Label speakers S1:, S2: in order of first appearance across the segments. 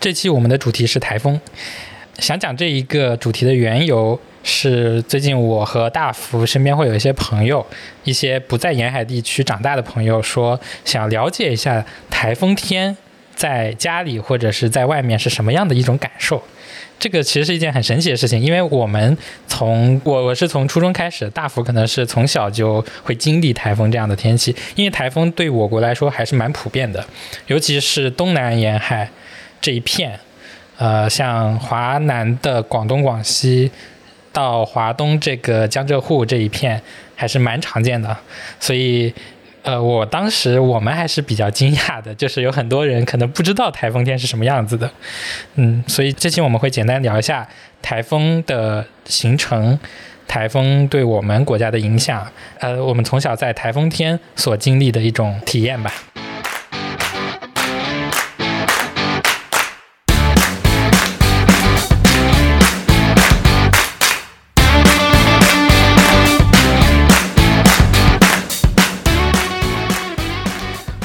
S1: 这期我们的主题是台风。想讲这一个主题的缘由是，最近我和大福身边会有一些朋友，一些不在沿海地区长大的朋友，说想了解一下台风天在家里或者是在外面是什么样的一种感受。这个其实是一件很神奇的事情，因为我们从我我是从初中开始，大福可能是从小就会经历台风这样的天气，因为台风对我国来说还是蛮普遍的，尤其是东南沿海这一片。呃，像华南的广东、广西到华东这个江浙沪这一片还是蛮常见的，所以，呃，我当时我们还是比较惊讶的，就是有很多人可能不知道台风天是什么样子的，嗯，所以这期我们会简单聊一下台风的形成，台风对我们国家的影响，呃，我们从小在台风天所经历的一种体验吧。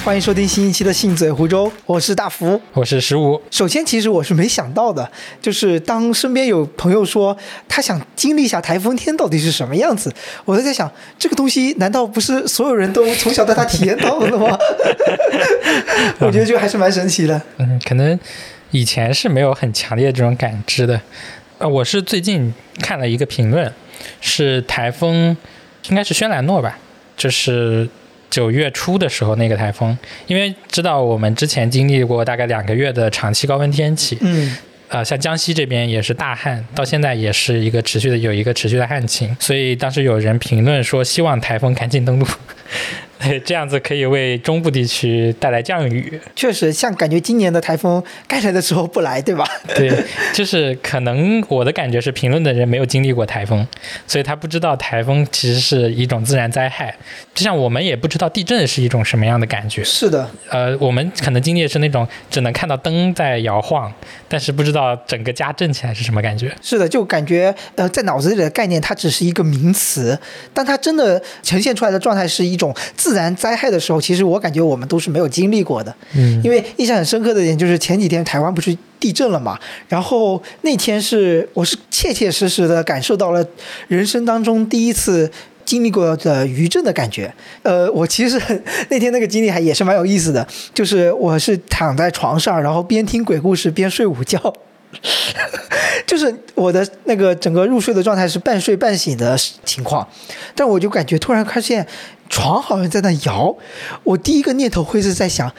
S2: 欢迎收听新一期的《信嘴湖州》，我是大福，
S1: 我是十五。
S2: 首先，其实我是没想到的，就是当身边有朋友说他想经历一下台风天到底是什么样子，我就在想，这个东西难道不是所有人都从小到大体验到的吗？我觉得就还是蛮神奇的。
S1: 嗯，可能以前是没有很强烈这种感知的。呃，我是最近看了一个评论，是台风，应该是轩岚诺吧，就是。九月初的时候，那个台风，因为知道我们之前经历过大概两个月的长期高温天气，
S2: 嗯，
S1: 呃，像江西这边也是大旱，到现在也是一个持续的有一个持续的旱情，所以当时有人评论说，希望台风赶紧登陆。这样子可以为中部地区带来降雨。
S2: 确实，像感觉今年的台风该来的时候不来，对吧？
S1: 对，就是可能我的感觉是，评论的人没有经历过台风，所以他不知道台风其实是一种自然灾害。就像我们也不知道地震是一种什么样的感觉。
S2: 是的，
S1: 呃，我们可能经历的是那种只能看到灯在摇晃，但是不知道整个家震起来是什么感觉。
S2: 是的，就感觉呃，在脑子里的概念它只是一个名词，但它真的呈现出来的状态是一种自。自然灾害的时候，其实我感觉我们都是没有经历过的。
S1: 嗯，
S2: 因为印象很深刻的一点就是前几天台湾不是地震了嘛，然后那天是我是切切实实的感受到了人生当中第一次经历过的余震的感觉。呃，我其实 那天那个经历还也是蛮有意思的，就是我是躺在床上，然后边听鬼故事边睡午觉。就是我的那个整个入睡的状态是半睡半醒的情况，但我就感觉突然发现床好像在那摇，我第一个念头会是在想，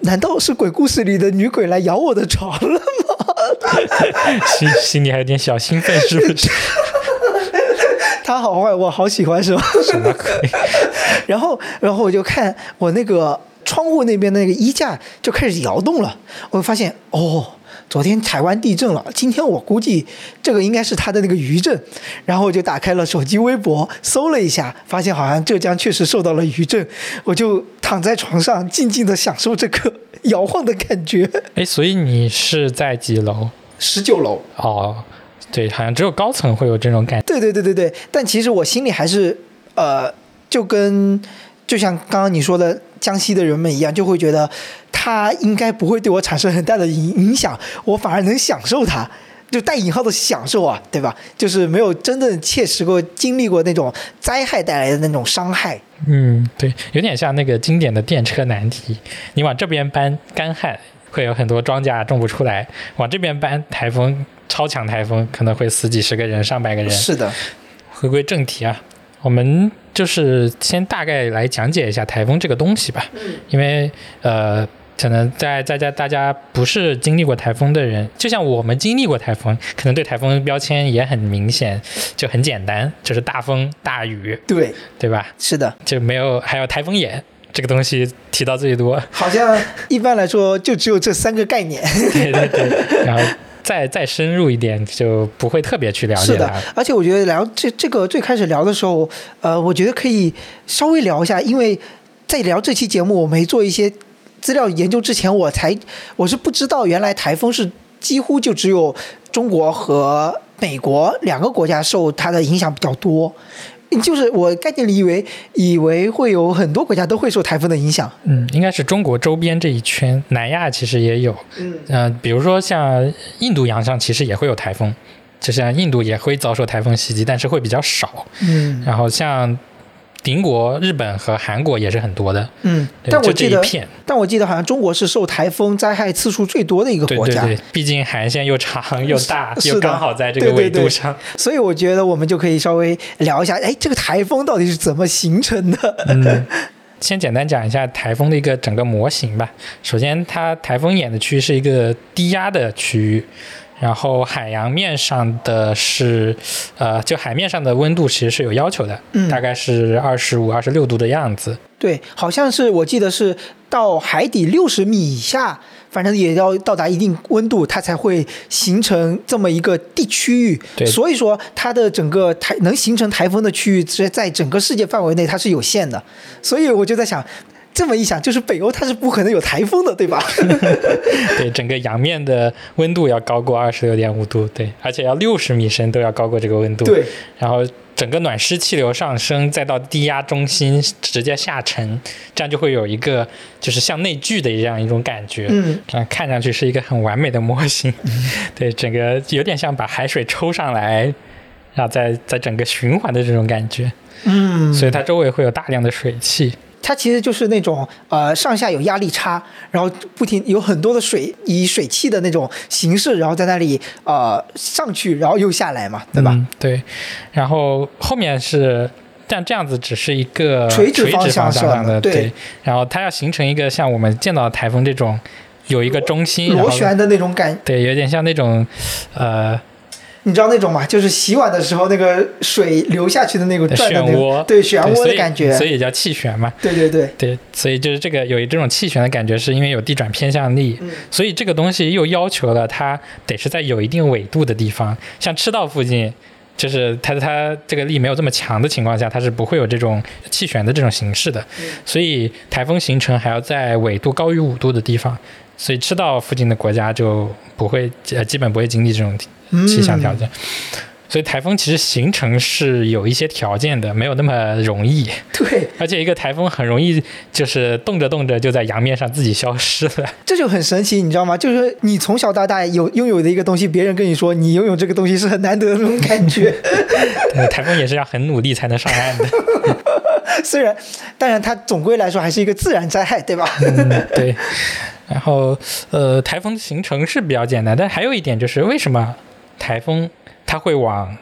S2: 难道是鬼故事里的女鬼来摇我的床了吗？
S1: 心心里还有点小兴奋，是不是？
S2: 他好坏，我好喜欢，是吧？
S1: 什么鬼？
S2: 然后，然后我就看我那个窗户那边那个衣架就开始摇动了，我发现哦。昨天台湾地震了，今天我估计这个应该是它的那个余震，然后我就打开了手机微博搜了一下，发现好像浙江确实受到了余震，我就躺在床上静静的享受这个 摇晃的感觉。
S1: 哎，所以你是在几楼？
S2: 十九楼。
S1: 哦，对，好像只有高层会有这种感觉。
S2: 对对对对对，但其实我心里还是呃，就跟就像刚刚你说的江西的人们一样，就会觉得。它应该不会对我产生很大的影影响，我反而能享受它，就带引号的享受啊，对吧？就是没有真正切实过经历过那种灾害带来的那种伤害。
S1: 嗯，对，有点像那个经典的电车难题，你往这边搬干旱，会有很多庄稼种不出来；往这边搬台风，超强台风可能会死几十个人、上百个人。
S2: 是的，
S1: 回归正题啊。我们就是先大概来讲解一下台风这个东西吧，因为呃，可能在在在大家不是经历过台风的人，就像我们经历过台风，可能对台风标签也很明显，就很简单，就是大风大雨，
S2: 对
S1: 对吧？
S2: 是的，
S1: 就没有还有台风眼这个东西提到最多，
S2: 好像一般来说就只有这三个概念，
S1: 对对对，然后。再再深入一点，就不会特别去了解
S2: 是的，而且我觉得聊这这个最开始聊的时候，呃，我觉得可以稍微聊一下，因为在聊这期节目，我没做一些资料研究之前，我才我是不知道原来台风是几乎就只有中国和美国两个国家受它的影响比较多。就是我概念里以为以为会有很多国家都会受台风的影响。
S1: 嗯，应该是中国周边这一圈，南亚其实也有。
S2: 嗯
S1: 呃，比如说像印度洋上其实也会有台风，就像印度也会遭受台风袭击，但是会比较少。
S2: 嗯
S1: 然后像邻国日本和韩国也是很多的，
S2: 嗯，但我记得，
S1: 一片，
S2: 但我记得好像中国是受台风灾害次数最多的一个国家，
S1: 对对对，毕竟韩线又长又大，又刚好在这个
S2: 对对对
S1: 纬度上。
S2: 所以我觉得我们就可以稍微聊一下，哎，这个台风到底是怎么形成的？
S1: 嗯，先简单讲一下台风的一个整个模型吧。首先，它台风眼的区域是一个低压的区域，然后海洋面上的是，呃，就海面上的温度其实是有要求的，
S2: 嗯
S1: 大概是二十五、二十六度的样子。
S2: 对，好像是我记得是到海底六十米以下，反正也要到达一定温度，它才会形成这么一个地区域。
S1: 对
S2: 所以说它的整个台能形成台风的区域，在在整个世界范围内它是有限的。所以我就在想。这么一想，就是北欧它是不可能有台风的，对吧？
S1: 对，整个洋面的温度要高过二十六点五度，对，而且要六十米深都要高过这个温度。
S2: 对，
S1: 然后整个暖湿气流上升，再到低压中心直接下沉，这样就会有一个就是像内聚的这样一种感觉。
S2: 嗯，
S1: 看上去是一个很完美的模型。对，整个有点像把海水抽上来，然后再再整个循环的这种感觉。
S2: 嗯，
S1: 所以它周围会有大量的水汽。
S2: 它其实就是那种呃上下有压力差，然后不停有很多的水以水汽的那种形式，然后在那里呃上去，然后又下来嘛，对吧？
S1: 嗯、对，然后后面是。但这样子只是一个
S2: 垂
S1: 直
S2: 直方向
S1: 向上的，
S2: 对
S1: 然后它要形成一个像我们见到的台风这种有一个中心，
S2: 螺旋的那种感，
S1: 对，有点像那种呃
S2: 你知道那种吗？就是洗碗的时候那个水流下去的那个
S1: 漩涡，
S2: 对漩涡的感觉，
S1: 所以也叫气旋嘛。
S2: 对对对，
S1: 对，所以就是这个有这种气旋的感觉，是因为有地转偏向力，
S2: 嗯
S1: 所以这个东西又要求了它得是在有一定纬度的地方，像赤道附近。就是它它这个力没有这么强的情况下，它是不会有这种气旋的这种形式的，
S2: 嗯
S1: 所以台风形成还要在纬度高于五度的地方，所以赤道附近的国家就不会呃基本不会经历这种
S2: 嗯
S1: 气象条件。所以台风其实形成是有一些条件的，没有那么容易。
S2: 对，
S1: 而且一个台风很容易就是动着动着就在洋面上自己消失了。
S2: 这就很神奇，你知道吗？就是你从小到大有拥有的一个东西，别人跟你说你拥有这个东西是很难得的那种感觉。
S1: 对，台风也是要很努力才能上岸的。
S2: 虽然，当然它总归来说还是一个自然灾害，对吧？
S1: 嗯，对。然后，呃，台风的形成是比较简单，但还有一点就是，为什么台风它会往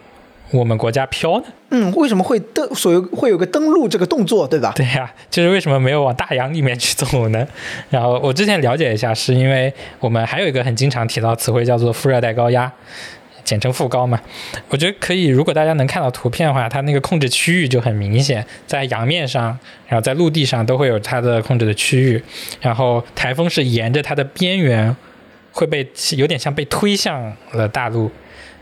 S1: 我们国家飘呢？
S2: 嗯，为什么会登所有会有个登陆这个动作，对吧？
S1: 对呀、就是为什么没有往大洋里面去走呢？然后我之前了解一下，是因为我们还有一个很经常提到词汇叫做副热带高压，简称副高嘛。我觉得可以，如果大家能看到图片的话，它那个控制区域就很明显，在洋面上，然后在陆地上都会有它的控制的区域。然后台风是沿着它的边缘会被有点像被推向了大陆。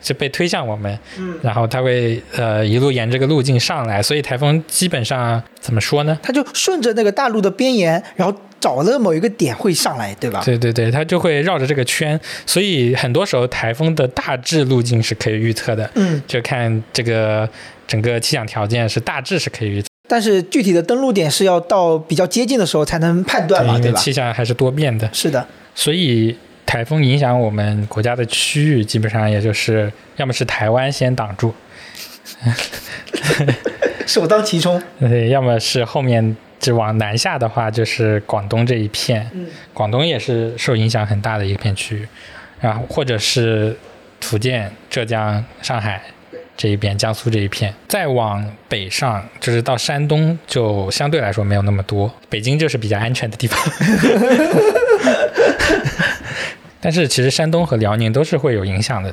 S1: 是被推向我们，
S2: 嗯，
S1: 然后它会呃一路沿这个路径上来，所以台风基本上怎么说呢？
S2: 它就顺着那个大陆的边沿，然后找了某一个点会上来，对吧？
S1: 对对对，它就会绕着这个圈，所以很多时候台风的大致路径是可以预测的，
S2: 嗯，
S1: 就看这个整个气象条件是大致是可以预测
S2: 但是具体的登陆点是要到比较接近的时候才能判断，嘛，对吧？
S1: 气象还是多变的，
S2: 是的，
S1: 所以台风影响我们国家的区域，基本上也就是要么是台湾先挡住，
S2: 首当其冲。
S1: 对，要么是后面就往南下的话，就是广东这一片，
S2: 嗯。
S1: 广东也是受影响很大的一片区域，然后或者是福建、浙江、上海这一边，江苏这一片，再往北上就是到山东，就相对来说没有那么多，北京就是比较安全的地方。但是其实山东和辽宁都是会有影响的。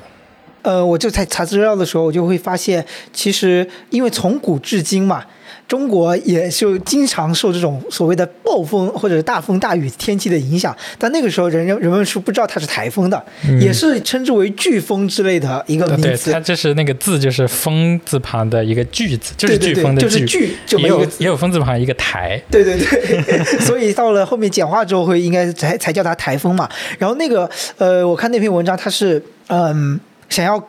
S2: 呃，我就在查资料的时候，我就会发现，其实因为从古至今嘛，中国也就经常受这种所谓的暴风或者是大风大雨天气的影响。但那个时候人人人们是不知道它是台风的，也是称之为飓风之类的一个
S1: 对对，
S2: 名词。
S1: 它就是那个字就是风字旁的一个巨字，就是
S2: 对对
S1: 飓风的
S2: 对，就是飓这么
S1: 也有
S2: 一个词。
S1: 也有风字旁一个台。
S2: 对对对，所以到了后面简化之后，会应该才才叫它台风嘛。然后那个呃，我看那篇文章，它是嗯想要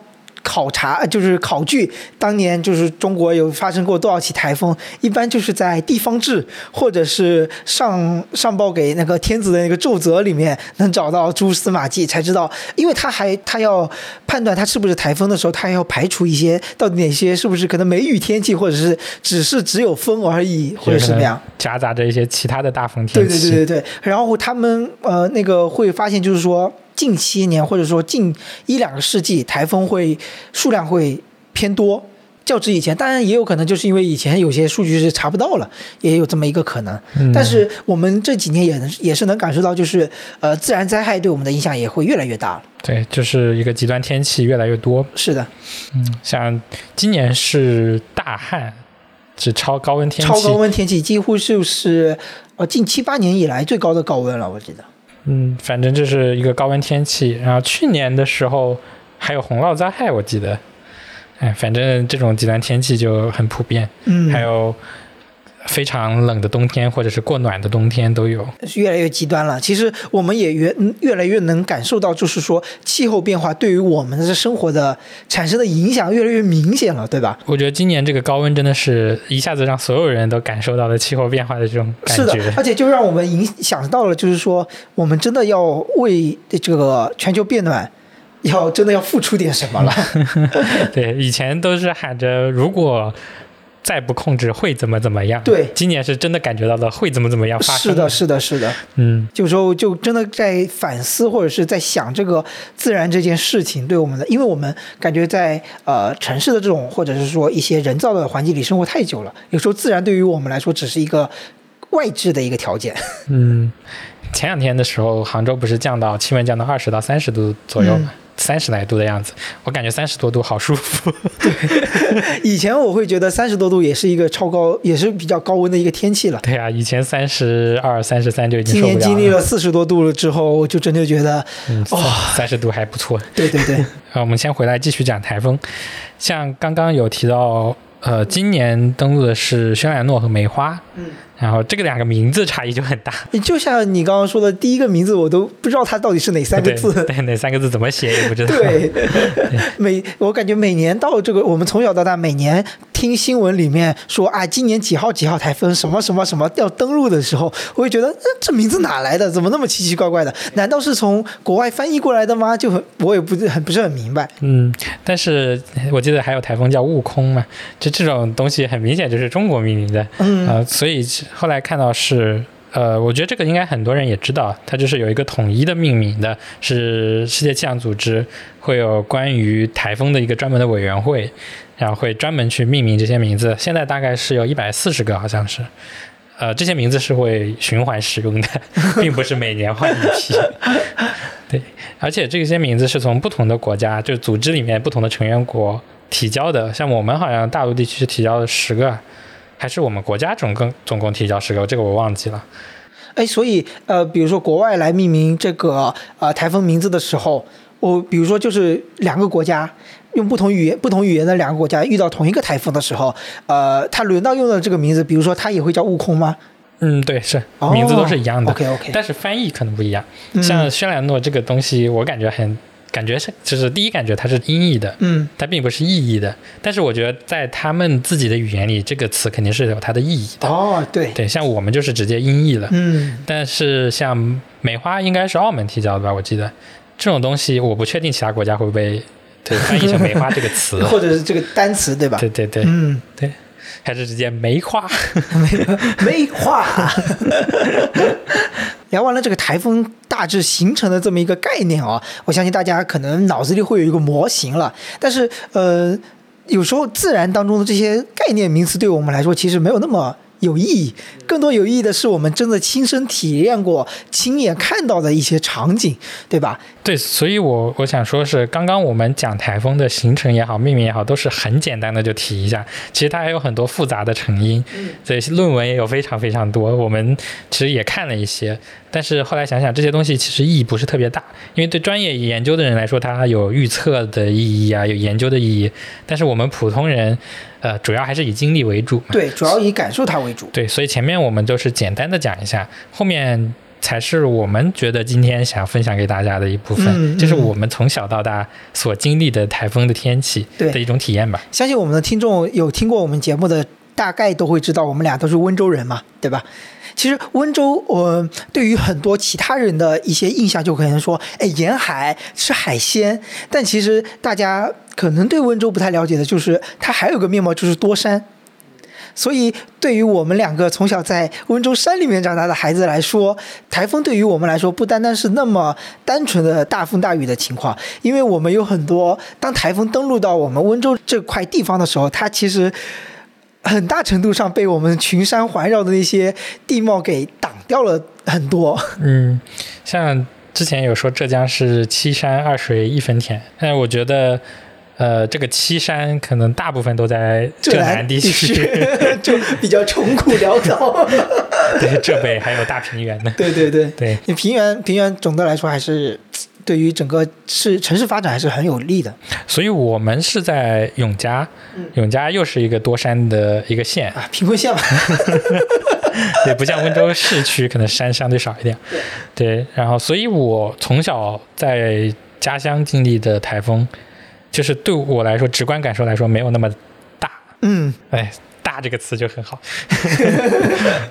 S2: 考察，就是考据当年就是中国有发生过多少起台风，一般就是在地方志或者是上上报给那个天子的那个奏折里面能找到蛛丝马迹，才知道，因为他还他要判断它是不是台风的时候，他还要排除一些到底哪些是不是可能梅雨天气，或者是只是只有风而已，或者什么样，
S1: 夹杂着一些其他的大风天气。
S2: 对对对对，然后他们呃那个会发现，就是说近七年或者说近一两个世纪，台风会数量会偏多，较之以前。当然也有可能就是因为以前有些数据是查不到了，也有这么一个可能。
S1: 嗯
S2: 但是我们这几年也能也是能感受到，就是呃自然灾害对我们的影响也会越来越大了。
S1: 对，就是一个极端天气越来越多。
S2: 是的，嗯
S1: 像今年是大旱，是超高温天气，
S2: 超高温天气几乎就是呃近七八年以来最高的高温了，我记得。
S1: 嗯，反正这是一个高温天气。然后去年的时候还有洪涝灾害，我记得。哎，反正这种极端天气就很普遍，
S2: 嗯，
S1: 还有非常冷的冬天或者是过暖的冬天都有。
S2: 越来越极端了。其实我们也越嗯越来越能感受到，就是说气候变化对于我们的生活的产生的影响越来越明显了，对吧？
S1: 我觉得今年这个高温真的是一下子让所有人都感受到了气候变化的这种感
S2: 是的
S1: 觉，。
S2: 而且就让我们影响到了，就是说我们真的要为这个全球变暖。要真的要付出点什么了，
S1: 对，以前都是喊着如果再不控制会怎么怎么样。
S2: 对
S1: 今年是真的感觉到了会怎么怎么样发生。
S2: 是的，，是的，是的。
S1: 嗯，
S2: 有时候就真的在反思，或者是在想这个自然这件事情对我们的，因为我们感觉在呃城市的这种或者是说一些人造的环境里生活太久了，有时候自然对于我们来说只是一个外置的一个条件。
S1: 嗯，前两天的时候，杭州不是降到气温降到二十到三十度左右嘛，三十、来度的样子，我感觉三十多度好舒服。
S2: 以前我会觉得三十多度也是一个超高，也是比较高温的一个天气了。
S1: 对啊，以前三十二、三十三就已经
S2: 今
S1: 受不了
S2: 年经历了四十多度了之后，我就真的觉得，
S1: 嗯，三十度还不错。
S2: 对对对，
S1: 呃，我们先回来继续讲台风，像刚刚有提到，呃，今年登陆的是轩岚诺和梅花，
S2: 嗯，
S1: 然后这个两个名字差异就很大。
S2: 就像你刚刚说的第一个名字，我都不知道它到底是哪三个字。
S1: 对，对，哪三个字怎么写也不知道。
S2: 对，每我感觉每年到这个，我们从小到大每年听新闻里面说啊，今年几号几号台风什么什么什么要登陆的时候，我会觉得，嗯，这名字哪来的？怎么那么奇奇怪怪的？难道是从国外翻译过来的吗？就很我也不是很不是很明白。
S1: 嗯，但是我记得还有台风叫悟空嘛，就这种东西很明显就是中国命名的，
S2: 嗯
S1: 呃，所以后来看到是。呃，我觉得这个应该很多人也知道，它就是有一个统一的命名的，是世界气象组织会有关于台风的一个专门的委员会，然后会专门去命名这些名字。现在大概是有一百四十个，好像是。呃，这些名字是会循环使用的，并不是每年换一批。对，而且这些名字是从不同的国家，就是组织里面不同的成员国提交的。像我们好像大陆地区提交了十个，还是我们国家总共总共提交十个，这个我忘记了。
S2: 哎，所以呃，比如说国外来命名这个呃台风名字的时候，我比如说就是两个国家用不同语言、不同语言的两个国家遇到同一个台风的时候，呃，它轮到用的这个名字，比如说它也会叫悟空吗？
S1: 嗯，对，是
S2: 哦
S1: 名字都是一样的。
S2: OK OK，
S1: 但是翻译可能不一样。
S2: 嗯
S1: 像轩岚诺这个东西，我感觉很感觉是，就是第一感觉它是音译的，
S2: 嗯
S1: 它并不是意译的。但是我觉得在他们自己的语言里，这个词肯定是有它的意义的。
S2: 哦对，
S1: 对，像我们就是直接音译了。
S2: 嗯
S1: 但是像梅花应该是澳门提交的吧？我记得这种东西，我不确定其他国家会不会对翻译成梅花这个词。
S2: 或者是这个单词对吧？
S1: 对对对
S2: 嗯，
S1: 对，还是直接梅花。
S2: 没话。聊完了这个台风大致形成的这么一个概念啊，我相信大家可能脑子里会有一个模型了。但是呃，有时候自然当中的这些概念名词对我们来说其实没有那么有意义，更多有意义的是我们真的亲身体验过、亲眼看到的一些场景，对吧？
S1: 对，所以我我想说是，刚刚我们讲台风的形成也好，命名也好，都是很简单的就提一下。其实它还有很多复杂的成因，所以论文也有非常非常多。我们其实也看了一些，但是后来想想，这些东西其实意义不是特别大，因为对专业研究的人来说，它有预测的意义啊，有研究的意义。但是我们普通人，呃，主要还是以经历为主。
S2: 对，主要以感受它为主。
S1: 对，所以前面我们就是简单的讲一下，后面才是我们觉得今天想分享给大家的一部分，
S2: 嗯
S1: 这是我们从小到大所经历的台风的天气的一种体验吧。
S2: 相信我们的听众有听过我们节目的，大概都会知道我们俩都是温州人嘛，对吧？其实温州，我、对于很多其他人的一些印象，就可能说，哎，沿海吃海鲜，但其实大家可能对温州不太了解的，就是它还有个面貌，就是多山。所以，对于我们两个从小在温州山里面长大的孩子来说，台风对于我们来说不单单是那么单纯的大风大雨的情况，因为我们有很多当台风登陆到我们温州这块地方的时候，它其实很大程度上被我们群山环绕的那些地貌给挡掉了很多。
S1: 嗯，像之前有说浙江是七山二水一分田，但我觉得，呃，这个七山可能大部分都在浙南地区，
S2: 就比较穷苦潦倒。
S1: 对浙北还有大平原呢。
S2: 对对对，
S1: 对，
S2: 你平原平原总的来说还是对于整个市城市发展还是很有利的
S1: 所以我们是在永嘉，
S2: 嗯
S1: 永嘉又是一个多山的一个县，
S2: 啊，贫困县嘛。
S1: 也，不像温州市区可能山相对少一点。对，然后所以我从小在家乡经历的台风，就是对我来说直观感受来说没有那么大。
S2: 嗯，
S1: 哎，大这个词就很好，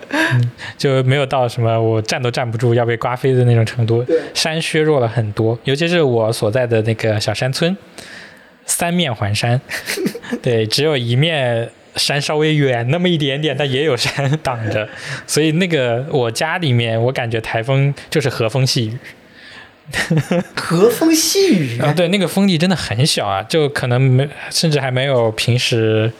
S1: 嗯，就没有到什么我站都站不住要被刮飞的那种程度
S2: 对。
S1: 山削弱了很多，尤其是我所在的那个小山村，三面环山，对，只有一面。山稍微远那么一点点，但也有山 挡着，所以那个我家里面，我感觉台风就是和风细雨
S2: 和风细雨
S1: 啊，对，那个风力真的很小啊，就可能没，甚至还没有平时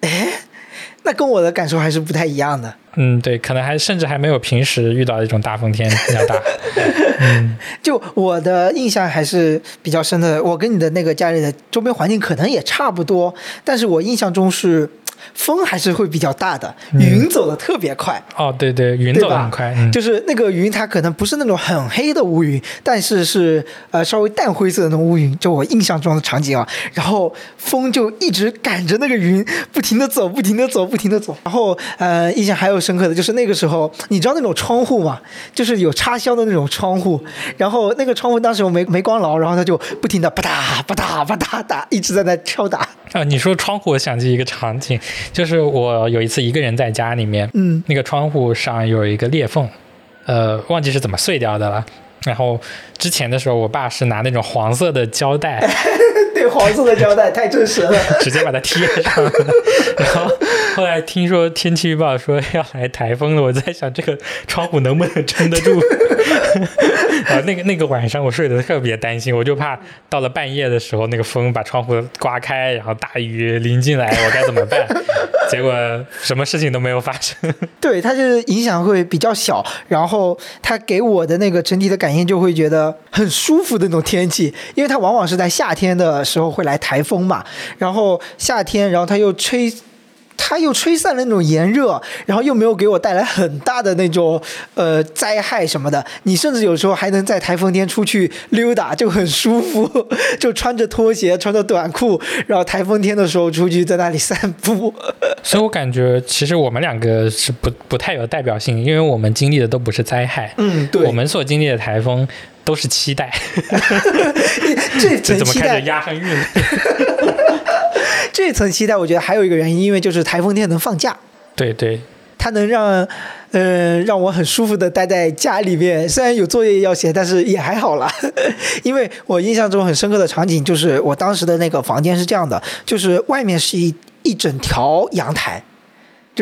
S2: 那跟我的感受还是不太一样的。
S1: 嗯，对，可能还甚至还没有平时遇到的一种大风天比较大。嗯，
S2: 就我的印象还是比较深的，我跟你的那个家里的周边环境可能也差不多，但是我印象中是风还是会比较大的，云走的特别快。
S1: 哦，对对，云走得很快，嗯，
S2: 就是那个云，它可能不是那种很黑的乌云，但是是呃稍微淡灰色的那种乌云，就我印象中的场景啊。然后风就一直赶着那个云，不停的走，不停的走，不停的走。然后呃，印象还有深刻的就是那个时候，你知道那种窗户吗？就是有插销的那种窗户，然后那个窗户当时我没没关牢，然后它就不停的吧嗒吧嗒吧嗒打，一直在那敲打。
S1: 啊，你说窗户，我想起一个场景，就是我有一次一个人在家里面，
S2: 嗯，
S1: 那个窗户上有一个裂缝，呃，忘记是怎么碎掉的了。然后之前的时候，我爸是拿那种黄色的胶带，
S2: 对，黄色的胶带太真实了。
S1: 直接把它贴上了。然后后来听说天气预报说要来台风了，我在想这个窗户能不能撑得住。然 后那个那个晚上我睡得特别担心，我就怕到了半夜的时候那个风把窗户刮开，然后大雨淋进来，我该怎么办？结果什么事情都没有发生。
S2: 对，它就是影响会比较小，然后它给我的那个整体的感应就会觉得很舒服的那种天气，因为它往往是在夏天的时候会来台风嘛，然后夏天，然后它又吹。它又吹散了那种炎热，然后又没有给我带来很大的那种呃灾害什么的。你甚至有时候还能在台风天出去溜达，就很舒服，就穿着拖鞋，穿着短裤，然后台风天的时候出去在那里散步。
S1: 所以我感觉其实我们两个是不不太有代表性，因为我们经历的都不是灾害，
S2: 嗯，对，
S1: 我们所经历的台风都是期待。
S2: 这
S1: 这怎么开始押上韵了？
S2: 这层期待，我觉得还有一个原因，因为就是台风天能放假，
S1: 对对，
S2: 它能让，呃，让我很舒服的待在家里面。虽然有作业要写，但是也还好啦。因为我印象中很深刻的场景就是，我当时的那个房间是这样的，就是外面是一一整条阳台。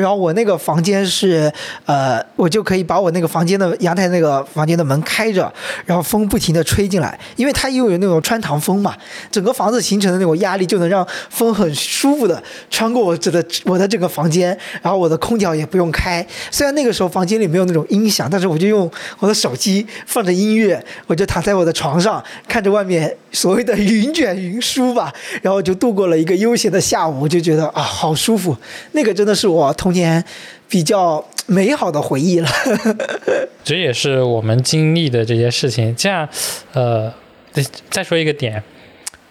S2: 然后我那个房间是，呃，我就可以把我那个房间的阳台那个房间的门开着，然后风不停的吹进来，因为它又有那种穿堂风嘛，整个房子形成的那种压力就能让风很舒服的穿过我这的我的这个房间，然后我的空调也不用开。虽然那个时候房间里没有那种音响，但是我就用我的手机放着音乐，我就躺在我的床上看着外面所谓的云卷云舒吧，然后就度过了一个悠闲的下午，我就觉得啊好舒服，那个真的是我童年比较美好的回忆了。
S1: 这也是我们经历的这些事情。这样，呃，再再说一个点，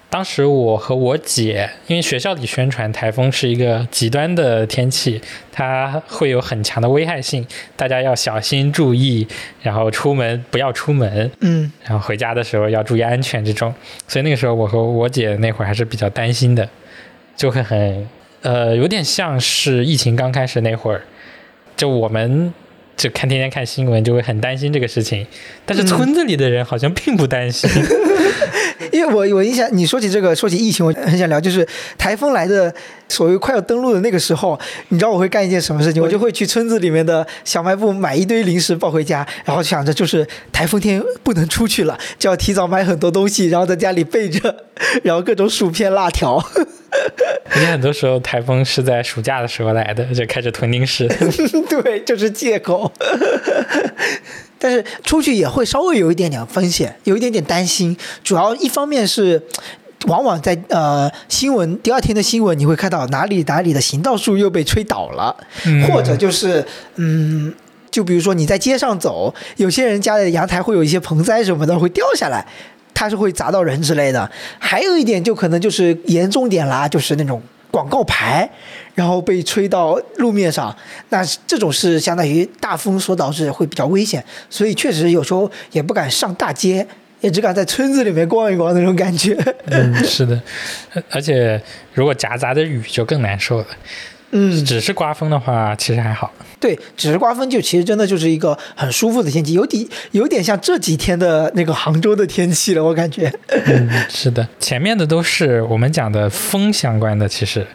S1: 当时我和我姐，因为学校里宣传台风是一个极端的天气，它会有很强的危害性，大家要小心注意，然后出门不要出门，
S2: 嗯
S1: 然后回家的时候要注意安全这种。所以那个时候我和我姐那会儿还是比较担心的，就会很呃有点像是疫情刚开始那会儿，就我们。就看天天看新闻，就会很担心这个事情，但是村子里的人好像并不担心。
S2: 因为我我印象，你说起这个，说起疫情，我很想聊，就是台风来的所谓快要登陆的那个时候，你知道我会干一件什么事情？我就会去村子里面的小卖部买一堆零食抱回家，然后想着就是台风天不能出去了，就要提早买很多东西，然后在家里备着，然后各种薯片、辣条。
S1: 而且很多时候台风是在暑假的时候来的，就开始囤零食。
S2: 对，就是借口。但是出去也会稍微有一点点风险，有一点点担心。主要一方面是，往往在呃新闻第二天的新闻，你会看到哪里哪里的行道树又被吹倒了，
S1: 嗯
S2: 或者就是嗯。就比如说你在街上走，有些人家的阳台会有一些盆栽什么的会掉下来，它是会砸到人之类的。还有一点就可能就是严重点啦，就是那种广告牌，然后被吹到路面上，那这种是相当于大风所导致会比较危险，所以确实有时候也不敢上大街，也只敢在村子里面逛一逛那种感觉。
S1: 嗯，是的，而且如果夹杂着雨就更难受了。
S2: 嗯，
S1: 只是刮风的话，其实还好。
S2: 对，只是刮风就其实真的就是一个很舒服的天气，有点有点像这几天的那个杭州的天气了，我感觉。
S1: 嗯，是的，前面的都是我们讲的风相关的，其实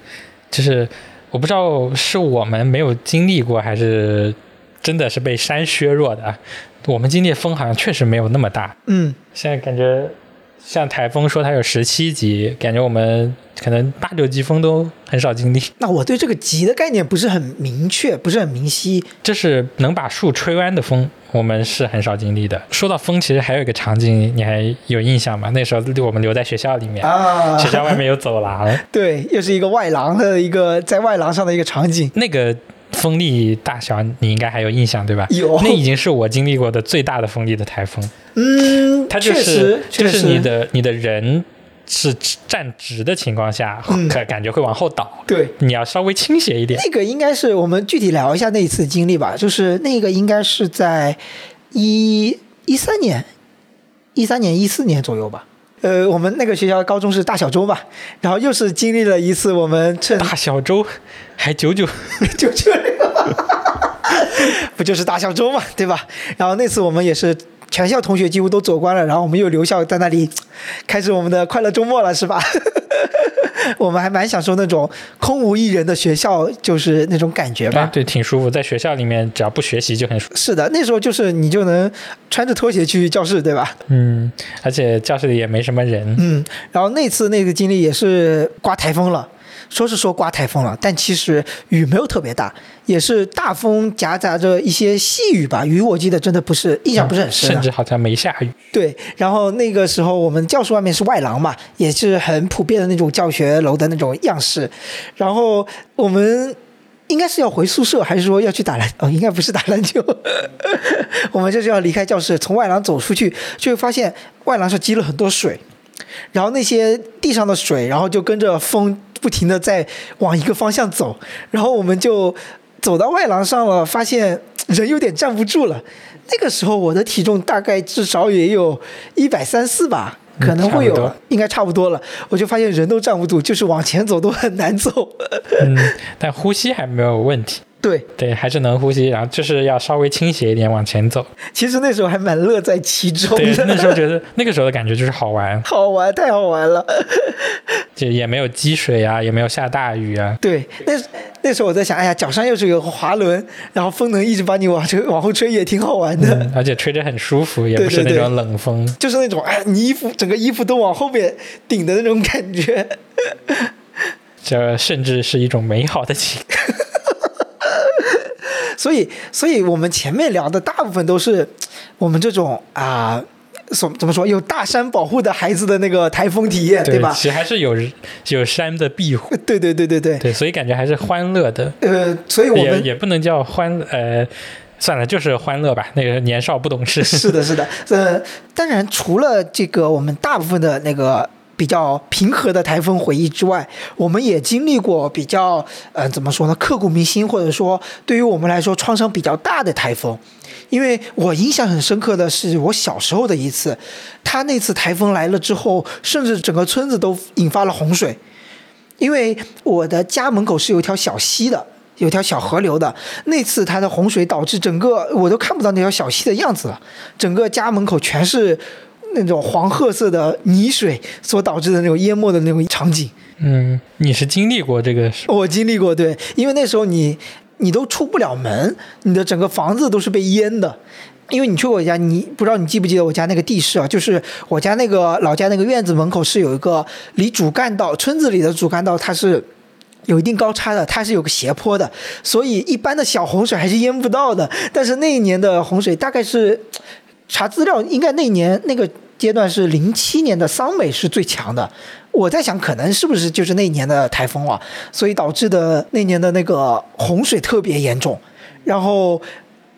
S1: 就是我不知道是我们没有经历过，还是真的是被山削弱的。我们经历风好像确实没有那么大，
S2: 嗯，
S1: 现在感觉像台风说它有十七级，感觉我们可能八九级风都很少经历。
S2: 那我对这个级的概念不是很明确，不是很明晰。
S1: 这是能把树吹弯的风，我们是很少经历的。说到风，其实还有一个场景，你还有印象吗？那时候我们留在学校里面，
S2: 啊，
S1: 学校外面有走廊，
S2: 对，又是一个外廊的一个在外廊上的一个场景。
S1: 那个风力大小你应该还有印象对吧？
S2: 有
S1: 那已经是我经历过的最大的风力的台风。
S2: 嗯，
S1: 它就
S2: 确
S1: 是
S2: 实，确实
S1: 就是你的你的人是站直的情况下，
S2: 嗯
S1: 可感觉会往后倒。
S2: 对。
S1: 你要稍微倾斜一点。
S2: 那个应该是我们具体聊一下那一次经历吧，就是那个应该是在一一三年、一三年、一四年左右吧。呃，我们那个学校高中是大小周吧，然后又是经历了一次我们趁
S1: 大小周还九九，
S2: 九九六，不就是大小周嘛，对吧？然后那次我们也是全校同学几乎都走光了，然后我们又留校在那里开始我们的快乐周末了，是吧？我们还蛮享受那种空无一人的学校，就是那种感觉吧。
S1: 哎，对，挺舒服。在学校里面，只要不学习就很舒服。
S2: 是的，那时候就是你就能穿着拖鞋去教室，对吧？
S1: 嗯，而且教室里也没什么人。
S2: 嗯，然后那次那个经历也是刮台风了，说是说刮台风了，但其实雨没有特别大，也是大风夹杂着一些细雨吧。雨我记得真的不是印象不是很深、啊
S1: 甚至好像没下雨。
S2: 对，然后那个时候我们教室外面是外廊嘛，也是很普遍的那种教学楼的那种样式。然后我们应该是要回宿舍，还是说要去打篮？哦，应该不是打篮球。我们就是要离开教室，从外廊走出去，就会发现外廊上积了很多水，然后那些地上的水，然后就跟着风不停的在往一个方向走，然后我们就走到外廊上了，发现人有点站不住了。那个时候我的体重大概至少也有一百三四吧，可能会有，应该差不多了。我就发现人都站不住，就是往前走都很难走。
S1: 嗯，但呼吸还没有问题。
S2: 对，
S1: 对，还是能呼吸，然后就是要稍微倾斜一点往前走。
S2: 其实那时候还蛮乐在其中
S1: 对，
S2: 的，
S1: 那时候觉得那个时候的感觉就是好玩，
S2: 好玩，太好玩了。
S1: 就也没有积水啊，也没有下大雨啊。
S2: 对，那那时候我在想，哎呀，脚上又是有个滑轮，然后风能一直把你往这往后吹，也挺好玩的。
S1: 嗯，而且吹着很舒服，也不是那种冷风。
S2: 就是那种哎，你衣服整个衣服都往后面顶的那种感觉。
S1: 这甚至是一种美好的情感。
S2: 所以，所以我们前面聊的大部分都是我们这种啊，怎、怎么说有大山保护的孩子的那个台风体验，对吧？
S1: 其实还是有有山的庇护，
S2: 对对对对对。
S1: 对，所以感觉还是欢乐的。
S2: 呃，所以我
S1: 也
S2: 们
S1: 也不能叫欢呃，算了，就是欢乐吧。那个年少不懂事。
S2: 是的，是的，呃，当然除了这个，我们大部分的那个比较平和的台风回忆之外，我们也经历过比较呃怎么说呢，刻骨铭心或者说对于我们来说创伤比较大的台风。因为我印象很深刻的是我小时候的一次，他那次台风来了之后，甚至整个村子都引发了洪水。因为我的家门口是有一条小溪的，有条小河流的。那次它的洪水导致整个我都看不到那条小溪的样子了，整个家门口全是那种黄褐色的泥水所导致的那种淹没的那种场景。
S1: 嗯，你是经历过这个？
S2: 我经历过，对，因为那时候你你都出不了门，你的整个房子都是被淹的。因为你去过我家，你不知道你记不记得我家那个地势啊？就是我家那个老家那个院子门口是有一个离主干道，村子里的主干道它是有一定高差的，它是有个斜坡的，所以一般的小洪水还是淹不到的。但是那一年的洪水大概是查资料，应该那年那个阶段是零七年的桑美是最强的。我在想，可能是不是就是那年的台风啊？所以导致的那年的那个洪水特别严重，然后。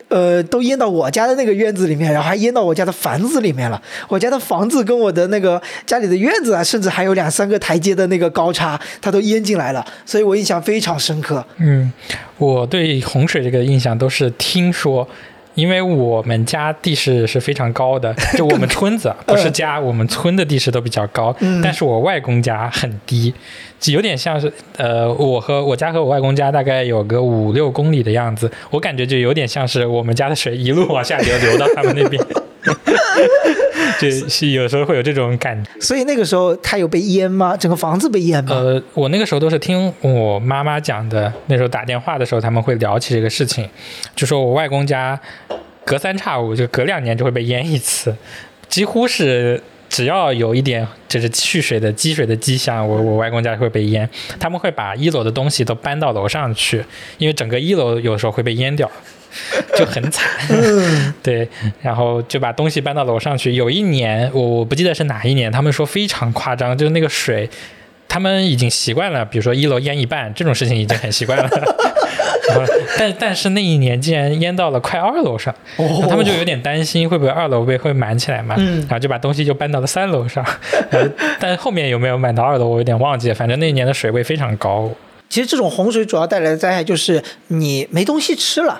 S2: 呃，都淹到我家的那个院子里面，然后还淹到我家的房子里面了。我家的房子跟我的那个家里的院子啊，甚至还有两三个台阶的那个高差，它都淹进来了。所以我印象非常深刻。
S1: 嗯，我对洪水这个印象都是听说。因为我们家地势是非常高的，就我们村子不是家，我们村的地势都比较高。但是我外公家很低，就有点像是呃，我和我家和我外公家大概有个五六公里的样子，我感觉就有点像是我们家的水一路往下流，流到他们那边。就是有时候会有这种感觉，
S2: 所以那个时候他有被淹吗？整个房子被淹吗？
S1: 呃，我那个时候都是听我妈妈讲的。那时候打电话的时候，他们会聊起这个事情，就说我外公家隔三差五就隔两年就会被淹一次，几乎是只要有一点就是蓄水的积水的迹象，我我外公家会被淹。他们会把一楼的东西都搬到楼上去，因为整个一楼有时候会被淹掉。就很惨，对，然后就把东西搬到楼上去。有一年，我我不记得是哪一年，他们说非常夸张，就是那个水，他们已经习惯了，比如说一楼淹一半这种事情已经很习惯了。但但是那一年竟然淹到了快二楼上，他们就有点担心会不会二楼被会满起来嘛，然后就把东西就搬到了三楼上。但后面有没有满到二楼，我有点忘记了。反正那一年的水位非常高。
S2: 其实这种洪水主要带来的灾害就是你没东西吃了。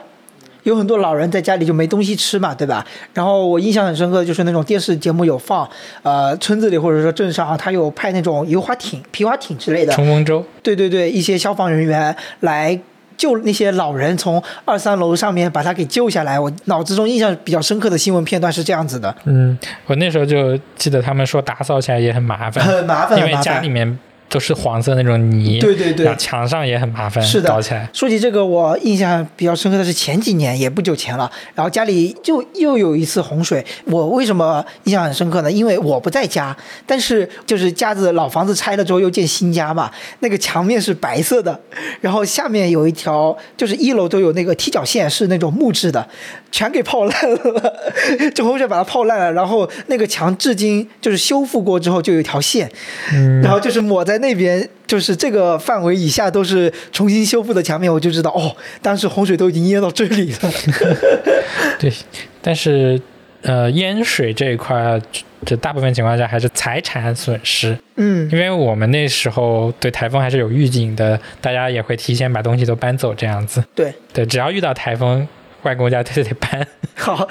S2: 有很多老人在家里就没东西吃嘛，对吧？然后我印象很深刻，就是那种电视节目有放，呃，村子里或者说镇上，他有派那种油划艇、皮划艇之类的
S1: 冲锋舟。
S2: 对对对，一些消防人员来救那些老人，从二三楼上面把他给救下来。我脑子中印象比较深刻的新闻片段是这样子的。
S1: 嗯，我那时候就记得他们说打扫起来也很麻烦，
S2: 很麻烦，
S1: 因为家里面。都是黄色那种泥，
S2: 对对对，
S1: 墙上也很麻烦，
S2: 是的，
S1: 搞起来。
S2: 说起这个，我印象比较深刻的是前几年，也不久前了，然后家里就又有一次洪水。我为什么印象很深刻呢？因为我不在家，但是就是家子老房子拆了之后又建新家嘛，那个墙面是白色的，然后下面有一条，就是一楼都有那个踢脚线，是那种木质的，全给泡烂了，就洪水把它泡烂了。然后那个墙至今就是修复过之后就有一条线，然后就是抹在。那边就是这个范围以下都是重新修复的墙面，我就知道哦，当时洪水都已经淹到这里了。
S1: 对，但是呃，淹水这一块，这大部分情况下还是财产损失。
S2: 嗯，
S1: 因为我们那时候对台风还是有预警的，大家也会提前把东西都搬走，这样子。
S2: 对
S1: 对，只要遇到台风，外公家就得搬。
S2: 好，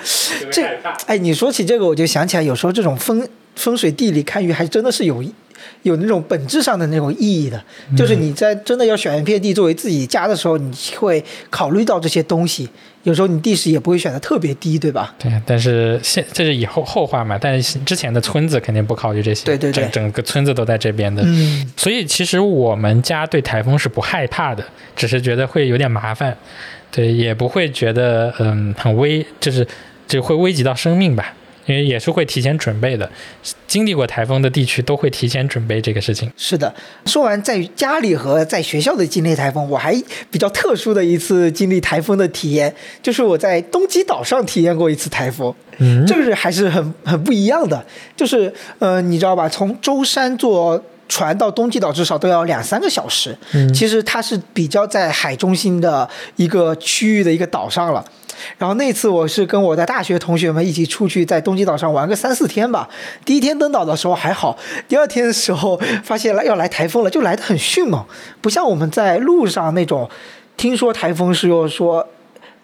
S2: 这哎，你说起这个，我就想起来，有时候这种风风水地理堪舆还真的是有。有那种本质上的那种意义的，就是你在真的要选一片地作为自己家的时候，你会考虑到这些东西。有时候你地势也不会选的特别低，对吧？
S1: 对，但是现这是以后后话嘛。但是之前的村子肯定不考虑这些，
S2: 对对对，
S1: 整整个村子都在这边的。
S2: 嗯，
S1: 所以其实我们家对台风是不害怕的，只是觉得会有点麻烦。对，也不会觉得嗯很危，就是就会危及到生命吧。因为也是会提前准备的，经历过台风的地区都会提前准备这个事情。
S2: 是的，说完在家里和在学校的经历台风，我还比较特殊的一次经历台风的体验，就是我在东极岛上体验过一次台风。
S1: 嗯，
S2: 这个是还是很很不一样的。就是呃，你知道吧？从舟山坐船到东极岛至少都要两三个小时。
S1: 嗯，
S2: 其实它是比较在海中心的一个区域的一个岛上了。然后那次我是跟我的大学同学们一起出去在东极岛上玩个三四天吧。第一天登岛的时候还好，第二天的时候发现来要来台风了，就来的很迅猛，不像我们在路上那种，听说台风是又说。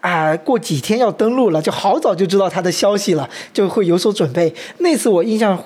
S2: 啊，过几天要登陆了，就好早就知道它的消息了，就会有所准备。那次我印象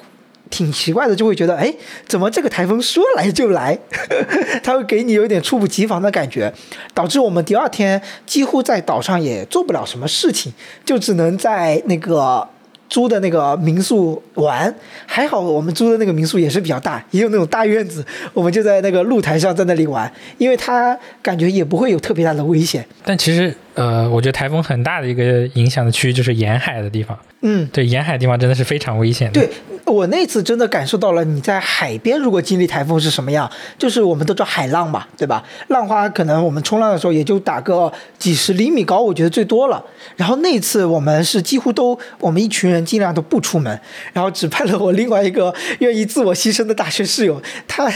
S2: 挺奇怪的，就会觉得，哎，怎么这个台风说来就来？它会给你有点猝不及防的感觉，导致我们第二天几乎在岛上也做不了什么事情，就只能在那个。租的那个民宿玩，还好我们租的那个民宿也是比较大，也有那种大院子，我们就在那个露台上在那里玩，因为它感觉也不会有特别大的危险。
S1: 但其实，呃，我觉得台风很大的一个影响的区域就是沿海的地方。
S2: 嗯，
S1: 对，沿海地方真的是非常危险的。
S2: 对。我那次真的感受到了你在海边如果经历台风是什么样，就是我们都知道海浪嘛，对吧？浪花可能我们冲浪的时候也就打个几十厘米高，我觉得最多了。然后那次我们是几乎都，我们一群人尽量都不出门，然后只派了我另外一个愿意自我牺牲的大学室友，他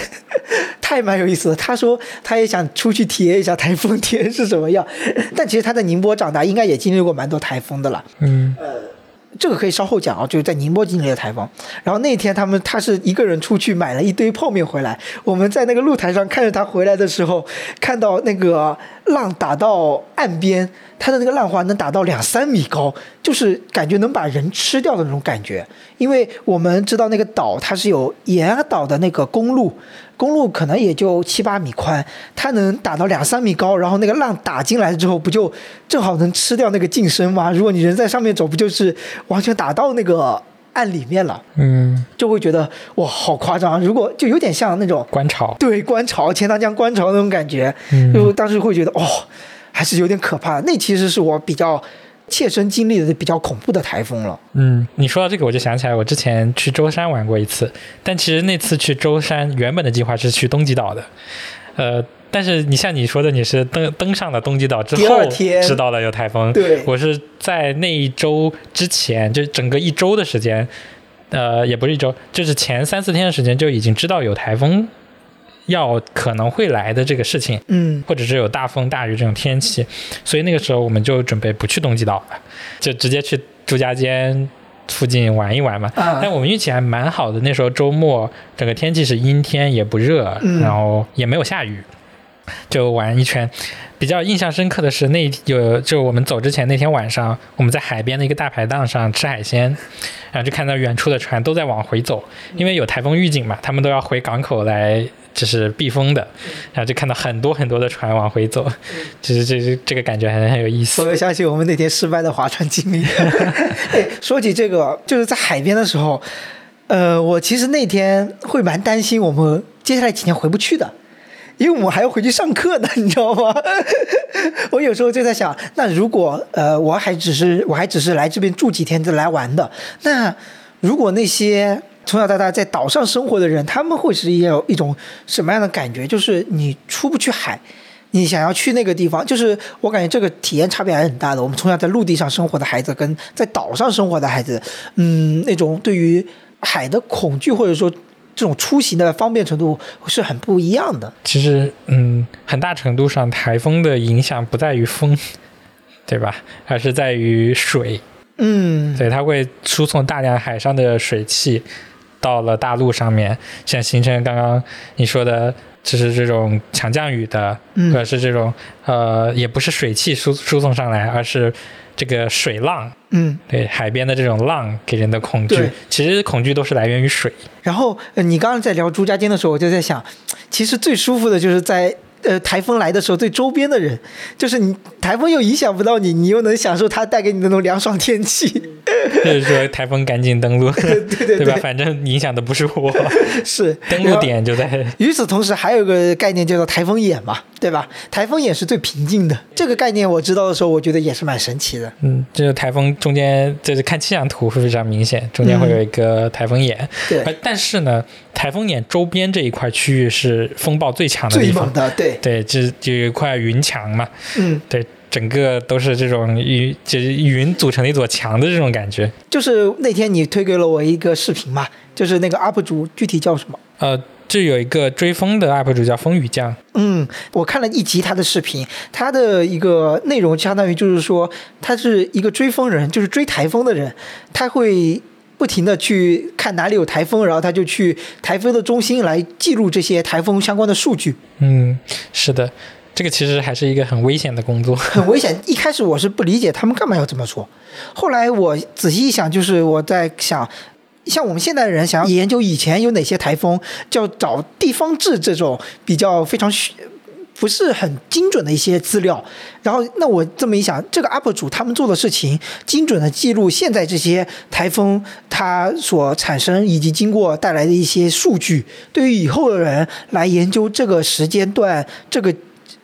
S2: 他也蛮有意思的。他说他也想出去体验一下台风天是什么样，但其实他在宁波长大，应该也经历过蛮多台风的了。
S1: 嗯。
S2: 这个可以稍后讲啊，就是在宁波经历的台风。然后那天他们他是一个人出去买了一堆泡面回来，我们在那个露台上看着他回来的时候，看到那个浪打到岸边，他的那个浪花能打到两三米高，就是感觉能把人吃掉的那种感觉。因为我们知道那个岛它是有沿岛的那个公路。公路可能也就七八米宽，它能打到两三米高，然后那个浪打进来之后，不就正好能吃掉那个近身吗？如果你人在上面走，不就是完全打到那个岸里面了？
S1: 嗯，
S2: 就会觉得哇，好夸张！如果就有点像那种
S1: 观潮，
S2: 对，观潮，钱塘江观潮那种感觉，就当时会觉得哦，还是有点可怕。那其实是我比较。切身经历的比较恐怖的台风了。
S1: 嗯，你说到这个，我就想起来，我之前去舟山玩过一次，但其实那次去舟山原本的计划是去东极岛的，呃，但是你像你说的，你是登登上了东极岛之后知道了有台风，
S2: 对，
S1: 我是在那一周之前，就整个一周的时间，呃，也不是一周，就是前三四天的时间就已经知道有台风。要可能会来的这个事情，
S2: 嗯，
S1: 或者是有大风大雨这种天气，所以那个时候我们就准备不去东极岛了，就直接去朱家尖附近玩一玩嘛。但我们运气还蛮好的，那时候周末整个天气是阴天，也不热，然后也没有下雨，就玩一圈。比较印象深刻的是那有就我们走之前那天晚上，我们在海边的一个大排档上吃海鲜，然后就看到远处的船都在往回走，因为有台风预警嘛，他们都要回港口来。就是避风的，然后就看到很多很多的船往回走，其实这这个感觉还很有意思。
S2: 我又想起我们那天失败的划船经历。说起这个，就是在海边的时候，呃，我其实那天会蛮担心我们接下来几天回不去的，因为我们还要回去上课呢，你知道吗？我有时候就在想，那如果呃我还只是我还只是来这边住几天就来玩的，那如果那些。从小到大在岛上生活的人，他们会是也有一种什么样的感觉？就是你出不去海，你想要去那个地方，就是我感觉这个体验差别还是很大的。我们从小在陆地上生活的孩子，跟在岛上生活的孩子，嗯，那种对于海的恐惧或者说这种出行的方便程度是很不一样的。
S1: 其实，嗯，很大程度上，台风的影响不在于风，对吧？而是在于水。
S2: 嗯，
S1: 对，它会输送大量海上的水汽。到了大陆上面，像形成刚刚你说的，就是这种强降雨的，或者是这种呃，也不是水汽输输送上来，而是这个水浪。
S2: 嗯，
S1: 对，海边的这种浪给人的恐惧，其实恐惧都是来源于水。
S2: 然后你刚刚在聊朱家尖的时候，我就在想，其实最舒服的就是在。呃，台风来的时候，对周边的人，就是你台风又影响不到你，你又能享受它带给你的那种凉爽天气。
S1: 就是说，台风赶紧登陆，
S2: 对对对
S1: 吧？反正影响的不是我，
S2: 是
S1: 登陆点就在。
S2: 与此同时，还有一个概念叫做台风眼嘛，对吧？台风眼是最平静的。这个概念我知道的时候，我觉得也是蛮神奇的。
S1: 嗯，就是台风中间，就是看气象图会非常明显，中间会有一个台风眼。
S2: 对，
S1: 但是呢，台风眼周边这一块区域是风暴最强的地方。
S2: 最猛的，对。
S1: 对，就就一块云墙嘛，
S2: 嗯，
S1: 对，整个都是这种云，就是云组成的一座墙的这种感觉。
S2: 就是那天你推给了我一个视频嘛，就是那个 UP 主具体叫什么？
S1: 呃，就有一个追风的 UP 主叫风雨酱，
S2: 嗯，我看了一集他的视频，他的一个内容相当于就是说，他是一个追风人，就是追台风的人，他会不停的去看哪里有台风，然后他就去台风的中心来记录这些台风相关的数据。
S1: 嗯，是的，这个其实还是一个很危险的工作。
S2: 很危险。一开始我是不理解他们干嘛要这么做，后来我仔细一想，就是我在想，像我们现代人想要研究以前有哪些台风，就要找地方志这种比较非常虚不是很精准的一些资料。然后，那我这么一想，这个 UP 主他们做的事情，精准的记录现在这些台风它所产生以及经过带来的一些数据，对于以后的人来研究这个时间段这个。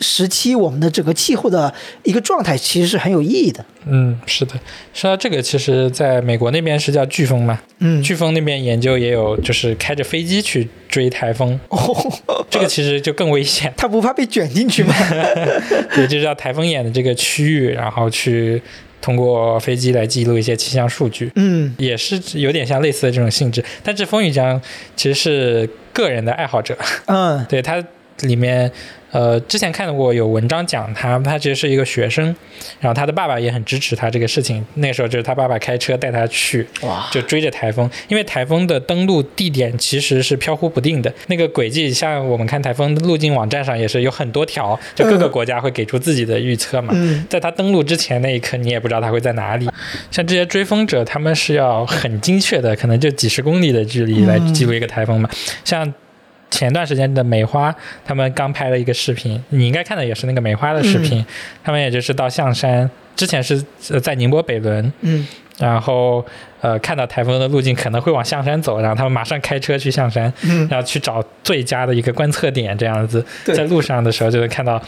S2: 时期，我们的整个气候的一个状态其实是很有意义的。
S1: 嗯，是的，说到这个，其实在美国那边是叫飓风嘛，
S2: 嗯，
S1: 飓风那边研究也有，就是开着飞机去追台风，
S2: 哦，
S1: 这个其实就更危险。
S2: 他不怕被卷进去吗？
S1: 对，就是要台风眼的这个区域，然后去通过飞机来记录一些气象数据，
S2: 嗯
S1: 也是有点像类似的这种性质。但是风雨江其实是个人的爱好者，
S2: 嗯
S1: 对它里面，呃，之前看到过有文章讲他，他其实是一个学生，然后他的爸爸也很支持他这个事情。那时候就是他爸爸开车带他去，就追着台风，因为台风的登陆地点其实是飘忽不定的，那个轨迹像我们看台风路径网站上也是有很多条，就各个国家会给出自己的预测嘛。
S2: 嗯
S1: 在他登陆之前那一刻，你也不知道他会在哪里。像这些追风者，他们是要很精确的，可能就几十公里的距离来记录一个台风嘛。像前段时间的梅花，他们刚拍了一个视频，你应该看的也是那个梅花的视频。他们也就是到象山，之前是呃在宁波北仑，
S2: 嗯
S1: 然后呃看到台风的路径可能会往象山走，然后他们马上开车去象山，
S2: 嗯
S1: 然后去找最佳的一个观测点，这样子。在路上的时候就能看到，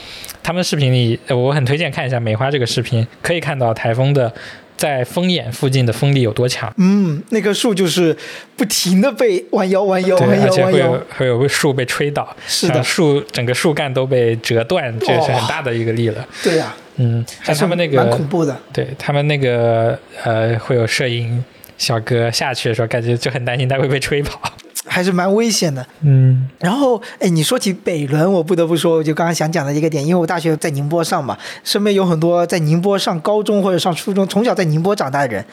S1: 他们视频里，呃我很推荐看一下梅花这个视频，可以看到台风的在风眼附近的风力有多强。
S2: 嗯，那棵树就是不停的被弯腰弯腰
S1: 对，
S2: 弯
S1: 而且会有
S2: 腰弯腰，
S1: 会有树被吹倒，
S2: 是的
S1: 树整个树干都被折断，这是很大的一个力了。
S2: 对呀、
S1: 嗯，像他们那个
S2: 蛮恐，怖的。
S1: 对他们那个呃，会有摄影小哥下去的时候，感觉就很担心他会被吹跑。
S2: 还是蛮危险的。
S1: 嗯
S2: 然后，哎，你说起北仑，我不得不说，我就刚刚想讲的一个点，因为我大学在宁波上嘛，身边有很多在宁波上高中或者上初中，从小在宁波长大的人，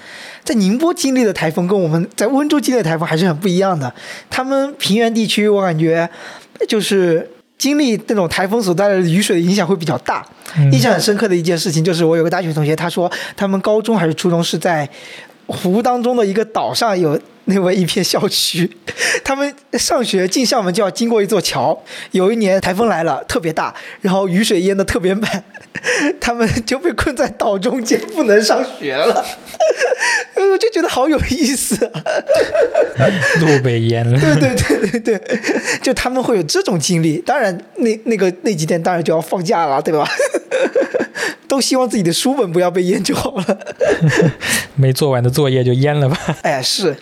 S2: 在宁波经历的台风跟我们在温州经历的台风还是很不一样的。他们平原地区，我感觉就是经历那种台风所带来的雨水的影响会比较大。
S1: 嗯
S2: 印象很深刻的一件事情就是，我有个大学同学，他说他们高中还是初中是在湖当中的一个岛上有那么一片校区，他们上学进校门就要经过一座桥。有一年台风来了，特别大，然后雨水淹得特别满，他们就被困在岛中间，不能上学了。我 就觉得好有意思啊！
S1: 路被淹了。
S2: 对对对对对，就他们会有这种经历。当然，那那个那几天当然就要放假了，对吧？都希望自己的书本不要被淹就好了。
S1: 没做完的作业就淹了吧？
S2: 哎，是。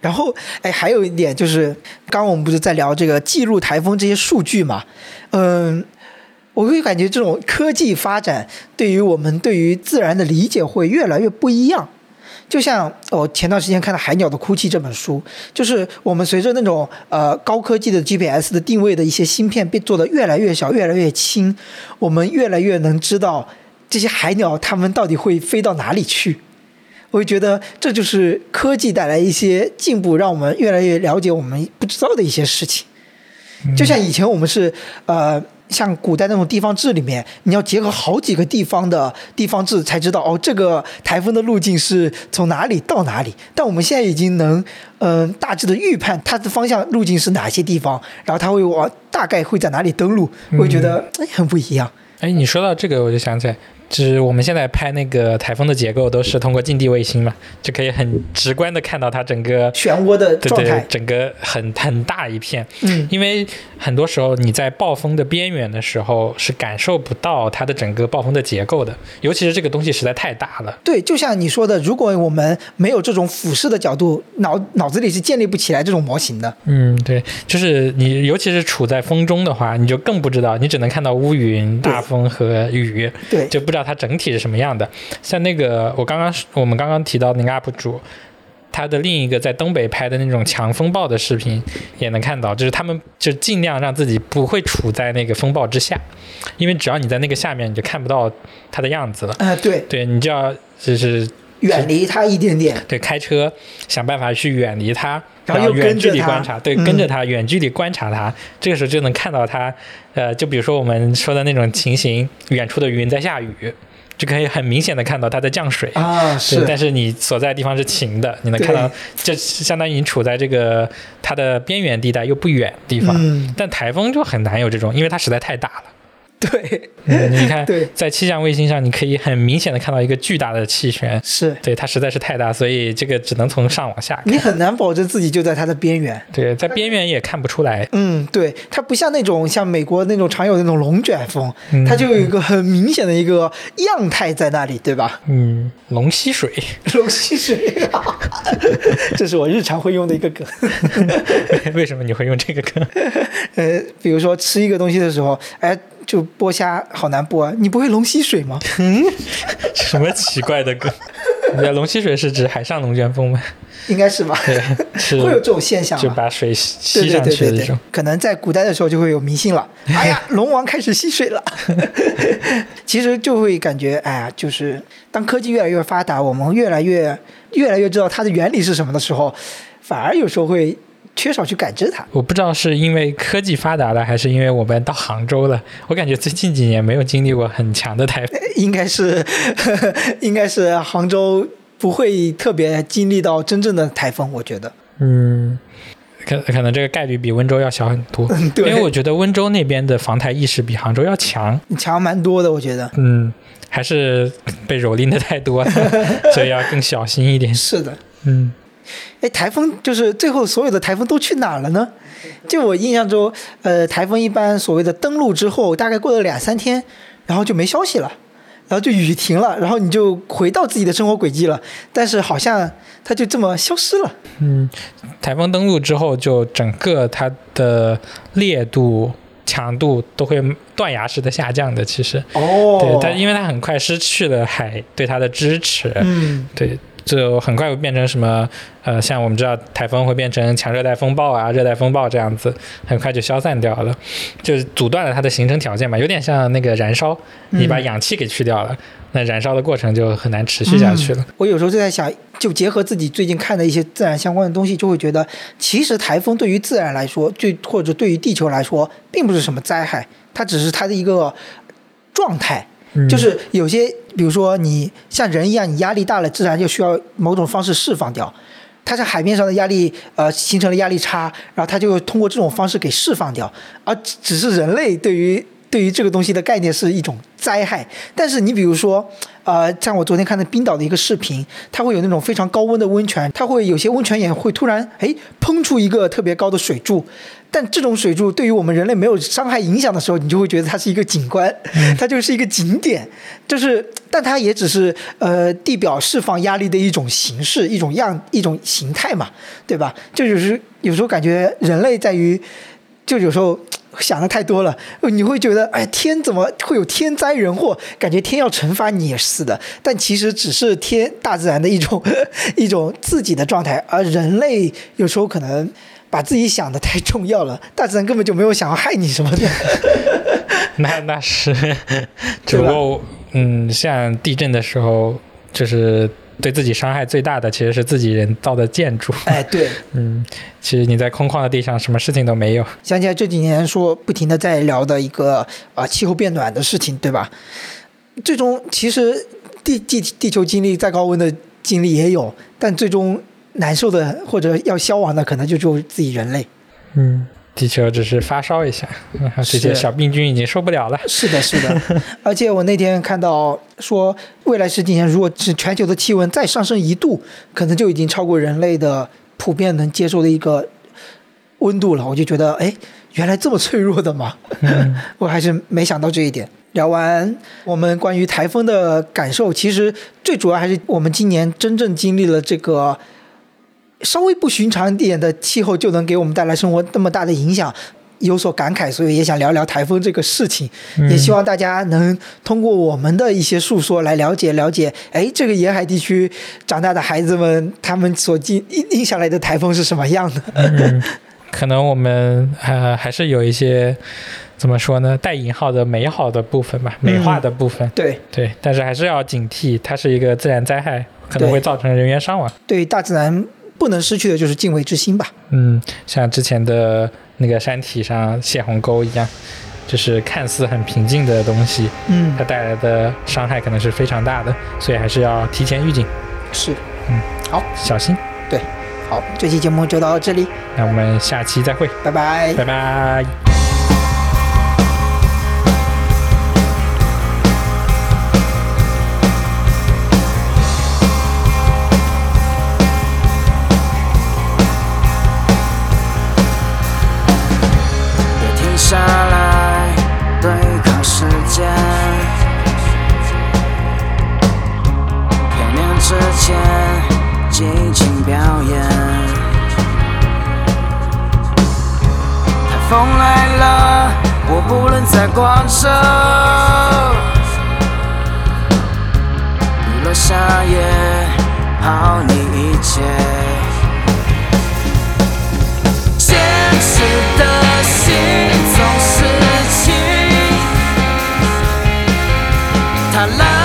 S2: 然后，哎，还有一点就是，刚刚我们不是在聊这个记录台风这些数据嘛？嗯，我会感觉这种科技发展对于我们对于自然的理解会越来越不一样。就像我前段时间看的《海鸟的哭泣》这本书，就是我们随着那种呃高科技的 GPS 的定位的一些芯片被做的越来越小、越来越轻，我们越来越能知道这些海鸟它们到底会飞到哪里去。我会觉得这就是科技带来一些进步，让我们越来越了解我们不知道的一些事情。就像以前我们是呃，像古代那种地方志里面，你要结合好几个地方的地方志才知道哦，这个台风的路径是从哪里到哪里。但我们现在已经能嗯、呃大致的预判它的方向路径是哪些地方，然后它会往大概会在哪里登陆，我会觉得哎很不一样。
S1: 哎，你说到这个，我就想起来，就是我们现在拍那个台风的结构都是通过近地卫星嘛，就可以很直观的看到它整个
S2: 漩涡的
S1: 对对
S2: 状态，
S1: 整个很很大一片。
S2: 嗯，
S1: 因为很多时候你在暴风的边缘的时候是感受不到它的整个暴风的结构的，尤其是这个东西实在太大了。
S2: 对，就像你说的，如果我们没有这种俯视的角度，脑脑子里是建立不起来这种模型的。
S1: 嗯，对，就是你尤其是处在风中的话，你就更不知道，你只能看到乌云、大风和雨，
S2: 对，
S1: 就不知道它整体是什么样的。像那个我刚刚我们刚刚提到那个 UP 主。他的另一个在东北拍的那种强风暴的视频也能看到，就是他们就尽量让自己不会处在那个风暴之下，因为只要你在那个下面，你就看不到它的样子了。
S2: 呃，对，
S1: 对你就要就是
S2: 远离它一点点，
S1: 对开车想办法去远离它，
S2: 然后又
S1: 远距离观察，对，
S2: 嗯
S1: 跟着它远距离观察它，这个时候就能看到它，呃，就比如说我们说的那种情形，远处的云在下雨，就可以很明显的看到它在降水。
S2: 啊，是，
S1: 但是你所在的地方是晴的，你能看到，这相当于你处在这个它的边缘地带又不远的地方。
S2: 嗯，
S1: 但台风就很难有这种，因为它实在太大了。
S2: 对，
S1: 嗯、你看
S2: 对，
S1: 在气象卫星上，你可以很明显的看到一个巨大的气旋，
S2: 是
S1: 对它实在是太大，所以这个只能从上往下看。
S2: 你很难保证自己就在它的边缘。
S1: 对，在边缘也看不出来。
S2: 嗯，对，它不像那种像美国那种常有的那种龙卷风，
S1: 嗯
S2: 它就有一个很明显的一个样态在那里，对吧？
S1: 嗯，龙吸水，
S2: 龙吸水，这是我日常会用的一个梗。
S1: 为什么你会用这个梗？
S2: 呃，比如说吃一个东西的时候，哎，就剥虾好难剥啊，你不会龙吸水吗？
S1: 什么奇怪的梗？你的龙吸水是指海上龙卷风吗？
S2: 应该是吧？
S1: 对，是
S2: 会有这种现象吧？
S1: 就把水吸上去的这种。，
S2: 可能在古代的时候就会有迷信了。哎呀，龙王开始吸水了。其实就会感觉，哎呀，就是当科技越来越发达，我们越来越越来越知道它的原理是什么的时候，反而有时候会缺少去感知它。
S1: 我不知道是因为科技发达了，还是因为我们到杭州了。我感觉最近几年没有经历过很强的台风。
S2: 应该是，应该是杭州不会特别经历到真正的台风，我觉得。
S1: 嗯，可可能这个概率比温州要小很多。
S2: 嗯，对，
S1: 因为我觉得温州那边的防台意识比杭州要强。
S2: 强蛮多的，我觉得。
S1: 嗯，还是被蹂躏的太多了，所以要更小心一点。
S2: 是的，
S1: 嗯，
S2: 哎，台风就是最后所有的台风都去哪儿了呢？就我印象中，呃，台风一般所谓的登陆之后，大概过了两三天，然后就没消息了，然后就雨停了，然后你就回到自己的生活轨迹了。但是好像它就这么消失了。
S1: 嗯，台风登陆之后，就整个它的烈度、强度都会断崖式的下降的。其实，
S2: 哦
S1: 对它，因为它很快失去了海对它的支持，
S2: 嗯，
S1: 对，就很快会变成什么呃，像我们知道台风会变成强热带风暴啊、热带风暴这样子，很快就消散掉了，就是阻断了它的形成条件嘛，有点像那个燃烧，你把
S2: 嗯
S1: 氧气给去掉了，那燃烧的过程就很难持续下去了。
S2: 我有时候就在想，就结合自己最近看的一些自然相关的东西，就会觉得，其实台风对于自然来说，对或者对于地球来说，并不是什么灾害，它只是它的一个状态。就是有些，比如说你像人一样，你压力大了，自然就需要某种方式释放掉。它在海面上的压力，呃，形成了压力差，然后它就通过这种方式给释放掉。而只是人类对于对于这个东西的概念是一种灾害。但是你比如说，呃，像我昨天看的冰岛的一个视频，它会有那种非常高温的温泉，它会有些温泉也会突然哎喷出一个特别高的水柱，但这种水柱对于我们人类没有伤害影响的时候，你就会觉得它是一个景观，它就是一个景点，就是，但它也只是呃地表释放压力的一种形式、一种样、一种形态嘛，对吧？就有时有时候感觉人类在于，就有时候。想的太多了，你会觉得，哎，天怎么会有天灾人祸？感觉天要惩罚你也是的，但其实只是天大自然的一种 一种自己的状态，而人类有时候可能把自己想的太重要了，大自然根本就没有想要害你什么的。
S1: 那那是，只不过嗯，像地震的时候，就是对自己伤害最大的其实是自己人造的建筑。
S2: 哎，对，
S1: 嗯，其实你在空旷的地上，什么事情都没有。
S2: 想起来这几年说不停的在聊的一个啊、气候变暖的事情，对吧？最终其实地地地球经历再高温的经历也有，但最终难受的或者要消亡的，可能就只有自己人类。
S1: 嗯，地球只是发烧一下，然后这些小病菌已经受不了了。
S2: 是的，是的，而且我那天看到说，未来十几年如果是全球的气温再上升一度，可能就已经超过人类的普遍能接受的一个温度了。我就觉得，哎，原来这么脆弱的嘛，我还是没想到这一点。聊完我们关于台风的感受，其实最主要还是我们今年真正经历了这个稍微不寻常一点的气候，就能给我们带来生活那么大的影响。有所感慨，所以也想聊聊台风这个事情，
S1: 嗯
S2: 也希望大家能通过我们的一些述说来了解了解，哎，这个沿海地区长大的孩子们，他们所经印印下来的台风是什么样的？
S1: 嗯，可能我们呃还是有一些怎么说呢，带引号的美好的部分吧，美化的部分。
S2: 对
S1: 对，但是还是要警惕，它是一个自然灾害，可能会造成人员伤亡。
S2: 对，大自然不能失去的就是敬畏之心吧。
S1: 嗯，像之前的那个山体上泄洪沟一样，就是看似很平静的东西，
S2: 嗯
S1: 它，带来的伤害可能是非常大的，所以还是要提前预警，
S2: 是。
S1: 嗯，好小心。
S2: 对好，这期节目就到这里，
S1: 那我们下期再会，
S2: 拜拜。
S1: 拜拜。
S3: 不能再光上。雨落下也抛你一切。坚持的心总是轻，贪婪。